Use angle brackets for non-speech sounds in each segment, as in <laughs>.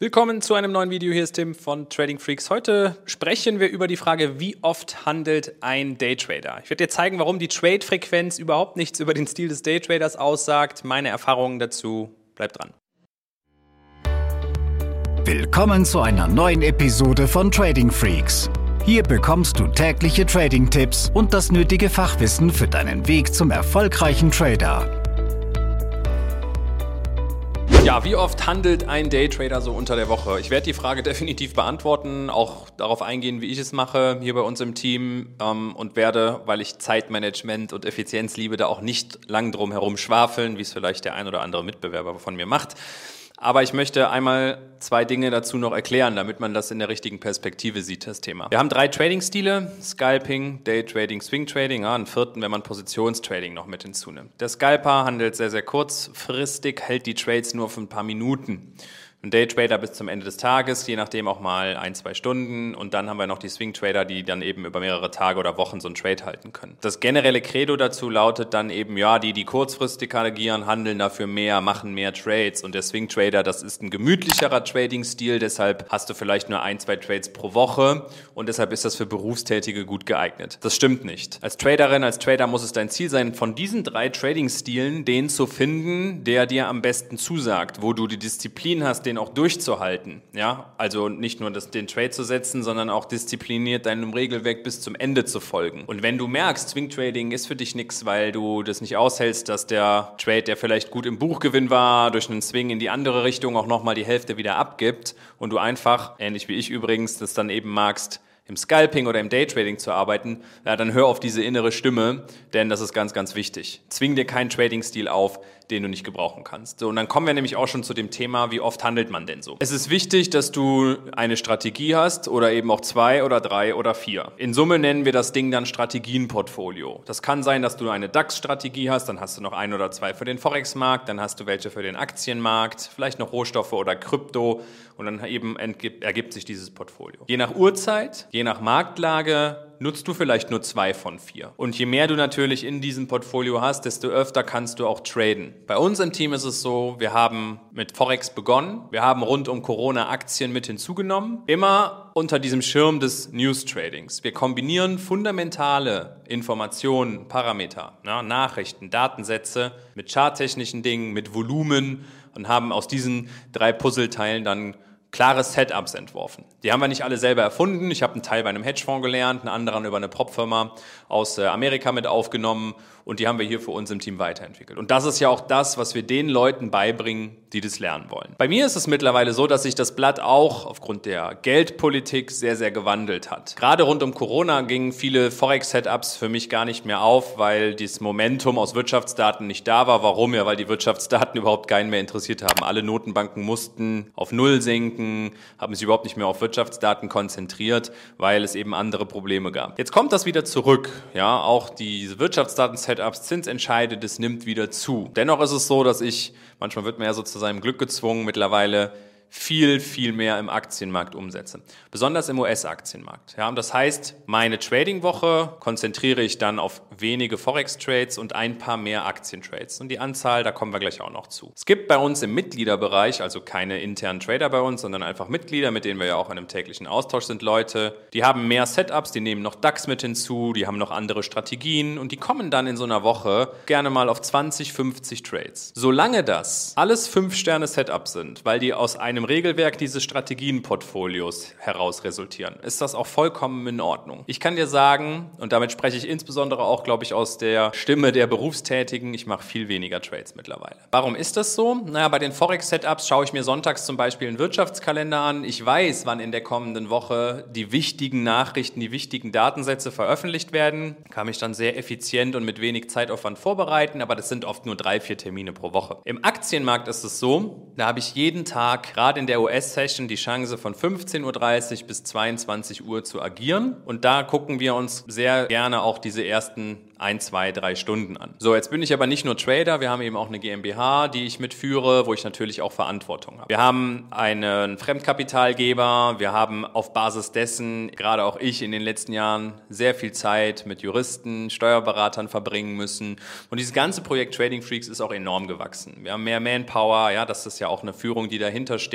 Willkommen zu einem neuen Video. Hier ist Tim von Trading Freaks. Heute sprechen wir über die Frage, wie oft handelt ein Daytrader? Ich werde dir zeigen, warum die Trade-Frequenz überhaupt nichts über den Stil des Daytraders aussagt. Meine Erfahrungen dazu. Bleib dran. Willkommen zu einer neuen Episode von Trading Freaks. Hier bekommst du tägliche Trading-Tipps und das nötige Fachwissen für deinen Weg zum erfolgreichen Trader. Ja, wie oft handelt ein Daytrader so unter der Woche? Ich werde die Frage <laughs> definitiv beantworten, auch darauf eingehen, wie ich es mache hier bei uns im Team ähm, und werde, weil ich Zeitmanagement und Effizienz liebe, da auch nicht lang drum herum schwafeln, wie es vielleicht der ein oder andere Mitbewerber von mir macht. Aber ich möchte einmal zwei Dinge dazu noch erklären, damit man das in der richtigen Perspektive sieht, das Thema. Wir haben drei Trading-Stile, Scalping, Day-Trading, Swing-Trading, ja, einen vierten, wenn man Positionstrading noch mit hinzunimmt. Der Scalper handelt sehr, sehr kurzfristig, hält die Trades nur für ein paar Minuten ein Daytrader bis zum Ende des Tages, je nachdem auch mal ein, zwei Stunden. Und dann haben wir noch die Swing Trader, die dann eben über mehrere Tage oder Wochen so einen Trade halten können. Das generelle Credo dazu lautet dann eben, ja, die, die kurzfristig agieren, handeln dafür mehr, machen mehr Trades. Und der Swing Trader, das ist ein gemütlicherer Trading-Stil. Deshalb hast du vielleicht nur ein, zwei Trades pro Woche. Und deshalb ist das für Berufstätige gut geeignet. Das stimmt nicht. Als Traderin, als Trader muss es dein Ziel sein, von diesen drei Trading-Stilen den zu finden, der dir am besten zusagt, wo du die Disziplin hast, den den auch durchzuhalten. Ja, also nicht nur das, den Trade zu setzen, sondern auch diszipliniert deinem Regelwerk bis zum Ende zu folgen. Und wenn du merkst, Swing Trading ist für dich nichts, weil du das nicht aushältst, dass der Trade, der vielleicht gut im Buchgewinn war, durch einen Swing in die andere Richtung auch nochmal die Hälfte wieder abgibt und du einfach, ähnlich wie ich übrigens, das dann eben magst, im Scalping oder im Daytrading zu arbeiten, ja, dann hör auf diese innere Stimme, denn das ist ganz, ganz wichtig. Zwing dir keinen Trading-Stil auf, den du nicht gebrauchen kannst. So, und dann kommen wir nämlich auch schon zu dem Thema, wie oft handelt man denn so? Es ist wichtig, dass du eine Strategie hast oder eben auch zwei oder drei oder vier. In Summe nennen wir das Ding dann Strategienportfolio. Das kann sein, dass du eine DAX-Strategie hast, dann hast du noch ein oder zwei für den Forex-Markt, dann hast du welche für den Aktienmarkt, vielleicht noch Rohstoffe oder Krypto und dann eben ergibt sich dieses Portfolio. Je nach Uhrzeit, je nach Marktlage nutzt du vielleicht nur zwei von vier. Und je mehr du natürlich in diesem Portfolio hast, desto öfter kannst du auch traden. Bei uns im Team ist es so, wir haben mit Forex begonnen, wir haben rund um Corona Aktien mit hinzugenommen, immer unter diesem Schirm des News Tradings. Wir kombinieren fundamentale Informationen, Parameter, ja, Nachrichten, Datensätze mit charttechnischen Dingen, mit Volumen und haben aus diesen drei Puzzleteilen dann klare Setups entworfen. Die haben wir nicht alle selber erfunden. Ich habe einen Teil bei einem Hedgefonds gelernt, einen anderen über eine Prop-Firma aus äh, Amerika mit aufgenommen und die haben wir hier für uns im Team weiterentwickelt. Und das ist ja auch das, was wir den Leuten beibringen, die das lernen wollen. Bei mir ist es mittlerweile so, dass sich das Blatt auch aufgrund der Geldpolitik sehr, sehr gewandelt hat. Gerade rund um Corona gingen viele Forex-Setups für mich gar nicht mehr auf, weil dieses Momentum aus Wirtschaftsdaten nicht da war. Warum? Ja, weil die Wirtschaftsdaten <laughs> überhaupt keinen mehr interessiert haben. Alle Notenbanken mussten auf Null sinken, haben sich überhaupt nicht mehr auf Wirtschaftsdaten konzentriert, weil es eben andere Probleme gab. Jetzt kommt das wieder zurück. Ja, auch diese Wirtschaftsdaten Setups, Zinsentscheide, das nimmt wieder zu. Dennoch ist es so, dass ich, manchmal wird man ja so zu seinem Glück gezwungen, mittlerweile viel, viel mehr im Aktienmarkt umsetze. Besonders im US-Aktienmarkt. Ja, und das heißt, meine Trading-Woche konzentriere ich dann auf wenige Forex-Trades und ein paar mehr Aktientrades. Und die Anzahl, da kommen wir gleich auch noch zu. Es gibt bei uns im Mitgliederbereich, also keine internen Trader bei uns, sondern einfach Mitglieder, mit denen wir ja auch in einem täglichen Austausch sind, Leute, die haben mehr Setups, die nehmen noch DAX mit hinzu, die haben noch andere Strategien und die kommen dann in so einer Woche gerne mal auf 20, 50 Trades. Solange das alles 5-Sterne-Setups sind, weil die aus einem dem Regelwerk dieses Strategienportfolios heraus resultieren, ist das auch vollkommen in Ordnung. Ich kann dir sagen, und damit spreche ich insbesondere auch, glaube ich, aus der Stimme der Berufstätigen, ich mache viel weniger Trades mittlerweile. Warum ist das so? Naja, bei den Forex-Setups schaue ich mir sonntags zum Beispiel einen Wirtschaftskalender an. Ich weiß, wann in der kommenden Woche die wichtigen Nachrichten, die wichtigen Datensätze veröffentlicht werden. Kann mich dann sehr effizient und mit wenig Zeitaufwand vorbereiten, aber das sind oft nur drei, vier Termine pro Woche. Im Aktienmarkt ist es so, da habe ich jeden Tag gerade in der US-Session die Chance von 15.30 Uhr bis 22 Uhr zu agieren. Und da gucken wir uns sehr gerne auch diese ersten ein, zwei, drei Stunden an. So, jetzt bin ich aber nicht nur Trader, wir haben eben auch eine GmbH, die ich mitführe, wo ich natürlich auch Verantwortung habe. Wir haben einen Fremdkapitalgeber, wir haben auf Basis dessen, gerade auch ich in den letzten Jahren, sehr viel Zeit mit Juristen, Steuerberatern verbringen müssen. Und dieses ganze Projekt Trading Freaks ist auch enorm gewachsen. Wir haben mehr Manpower, ja, das ist ja auch eine Führung, die dahinter steht.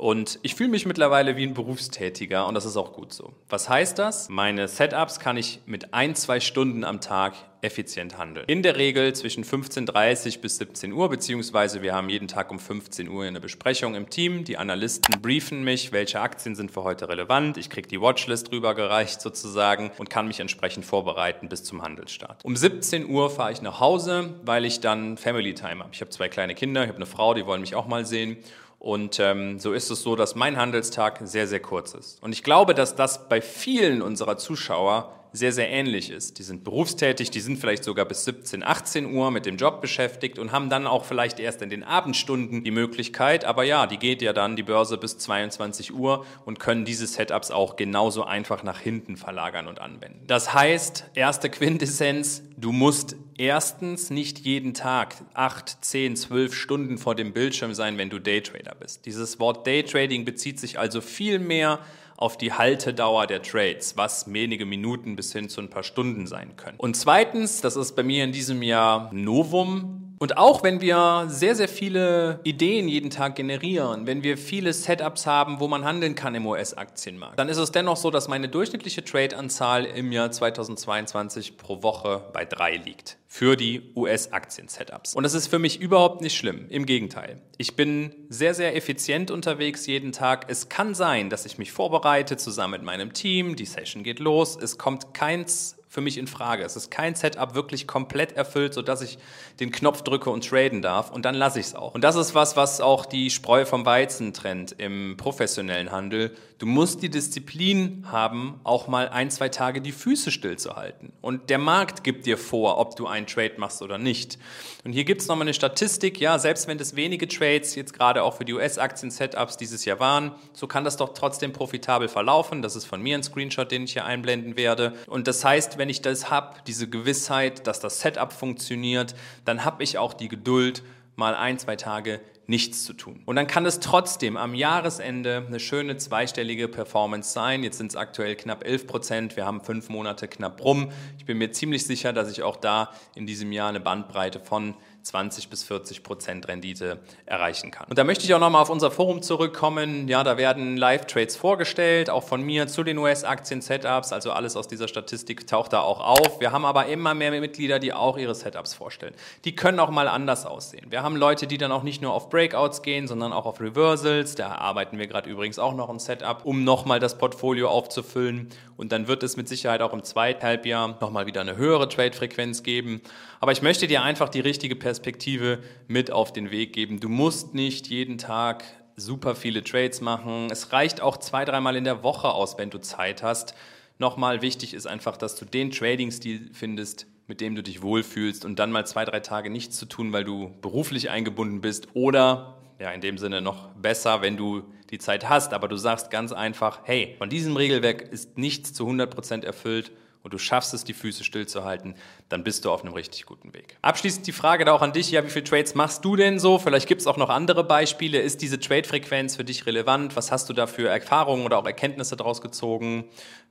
Und ich fühle mich mittlerweile wie ein Berufstätiger und das ist auch gut so. Was heißt das? Meine Setups kann ich mit ein, zwei Stunden am Tag effizient handeln. In der Regel zwischen 15.30 bis 17 Uhr, beziehungsweise wir haben jeden Tag um 15 Uhr eine Besprechung im Team. Die Analysten briefen mich, welche Aktien sind für heute relevant. Ich kriege die Watchlist rübergereicht sozusagen und kann mich entsprechend vorbereiten bis zum Handelsstart. Um 17 Uhr fahre ich nach Hause, weil ich dann Family Time habe. Ich habe zwei kleine Kinder, ich habe eine Frau, die wollen mich auch mal sehen. Und ähm, so ist es so, dass mein Handelstag sehr, sehr kurz ist. Und ich glaube, dass das bei vielen unserer Zuschauer sehr, sehr ähnlich ist. Die sind berufstätig, die sind vielleicht sogar bis 17, 18 Uhr mit dem Job beschäftigt und haben dann auch vielleicht erst in den Abendstunden die Möglichkeit, aber ja, die geht ja dann die Börse bis 22 Uhr und können diese Setups auch genauso einfach nach hinten verlagern und anwenden. Das heißt, erste Quintessenz, du musst erstens nicht jeden Tag 8, 10, 12 Stunden vor dem Bildschirm sein, wenn du Daytrader bist. Dieses Wort Daytrading bezieht sich also viel mehr auf die Haltedauer der Trades, was wenige Minuten bis hin zu ein paar Stunden sein können. Und zweitens, das ist bei mir in diesem Jahr Novum, und auch wenn wir sehr, sehr viele Ideen jeden Tag generieren, wenn wir viele Setups haben, wo man handeln kann im US-Aktienmarkt, dann ist es dennoch so, dass meine durchschnittliche Trade-Anzahl im Jahr 2022 pro Woche bei drei liegt für die US-Aktien-Setups. Und das ist für mich überhaupt nicht schlimm. Im Gegenteil. Ich bin sehr, sehr effizient unterwegs jeden Tag. Es kann sein, dass ich mich vorbereite zusammen mit meinem Team. Die Session geht los. Es kommt keins für mich in Frage. Es ist kein Setup wirklich komplett erfüllt, sodass ich den Knopf drücke und traden darf und dann lasse ich es auch. Und das ist was, was auch die Spreu vom Weizen trennt im professionellen Handel. Du musst die Disziplin haben, auch mal ein, zwei Tage die Füße stillzuhalten. Und der Markt gibt dir vor, ob du einen Trade machst oder nicht. Und hier gibt es nochmal eine Statistik, ja, selbst wenn das wenige Trades jetzt gerade auch für die US-Aktien-Setups dieses Jahr waren, so kann das doch trotzdem profitabel verlaufen. Das ist von mir ein Screenshot, den ich hier einblenden werde. Und das heißt, wenn ich das habe, diese Gewissheit, dass das Setup funktioniert, dann habe ich auch die Geduld, mal ein, zwei Tage nichts zu tun. Und dann kann es trotzdem am Jahresende eine schöne zweistellige Performance sein. Jetzt sind es aktuell knapp 11 Prozent. Wir haben fünf Monate knapp rum. Ich bin mir ziemlich sicher, dass ich auch da in diesem Jahr eine Bandbreite von 20 bis 40 Prozent Rendite erreichen kann. Und da möchte ich auch nochmal auf unser Forum zurückkommen. Ja, da werden Live-Trades vorgestellt, auch von mir zu den US-Aktien-Setups. Also alles aus dieser Statistik taucht da auch auf. Wir haben aber immer mehr Mitglieder, die auch ihre Setups vorstellen. Die können auch mal anders aussehen. Wir haben Leute, die dann auch nicht nur auf Breakouts gehen, sondern auch auf Reversals. Da arbeiten wir gerade übrigens auch noch ein Setup, um nochmal das Portfolio aufzufüllen. Und dann wird es mit Sicherheit auch im zweiten Halbjahr nochmal wieder eine höhere Trade-Frequenz geben. Aber ich möchte dir einfach die richtige Perspektive mit auf den Weg geben. Du musst nicht jeden Tag super viele Trades machen. Es reicht auch zwei, dreimal in der Woche aus, wenn du Zeit hast. Nochmal wichtig ist einfach, dass du den Trading-Stil findest, mit dem du dich wohlfühlst und dann mal zwei, drei Tage nichts zu tun, weil du beruflich eingebunden bist oder ja, in dem Sinne noch besser, wenn du die Zeit hast, aber du sagst ganz einfach, hey, von diesem Regelwerk ist nichts zu 100% erfüllt und du schaffst es, die Füße stillzuhalten, dann bist du auf einem richtig guten Weg. Abschließend die Frage da auch an dich, ja, wie viele Trades machst du denn so? Vielleicht gibt es auch noch andere Beispiele. Ist diese Trade-Frequenz für dich relevant? Was hast du da für Erfahrungen oder auch Erkenntnisse daraus gezogen?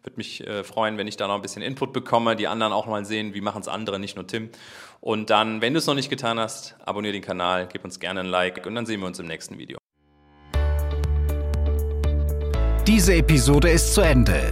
Würde mich äh, freuen, wenn ich da noch ein bisschen Input bekomme, die anderen auch mal sehen, wie machen es andere, nicht nur Tim. Und dann, wenn du es noch nicht getan hast, abonniere den Kanal, gib uns gerne ein Like und dann sehen wir uns im nächsten Video. Diese Episode ist zu Ende.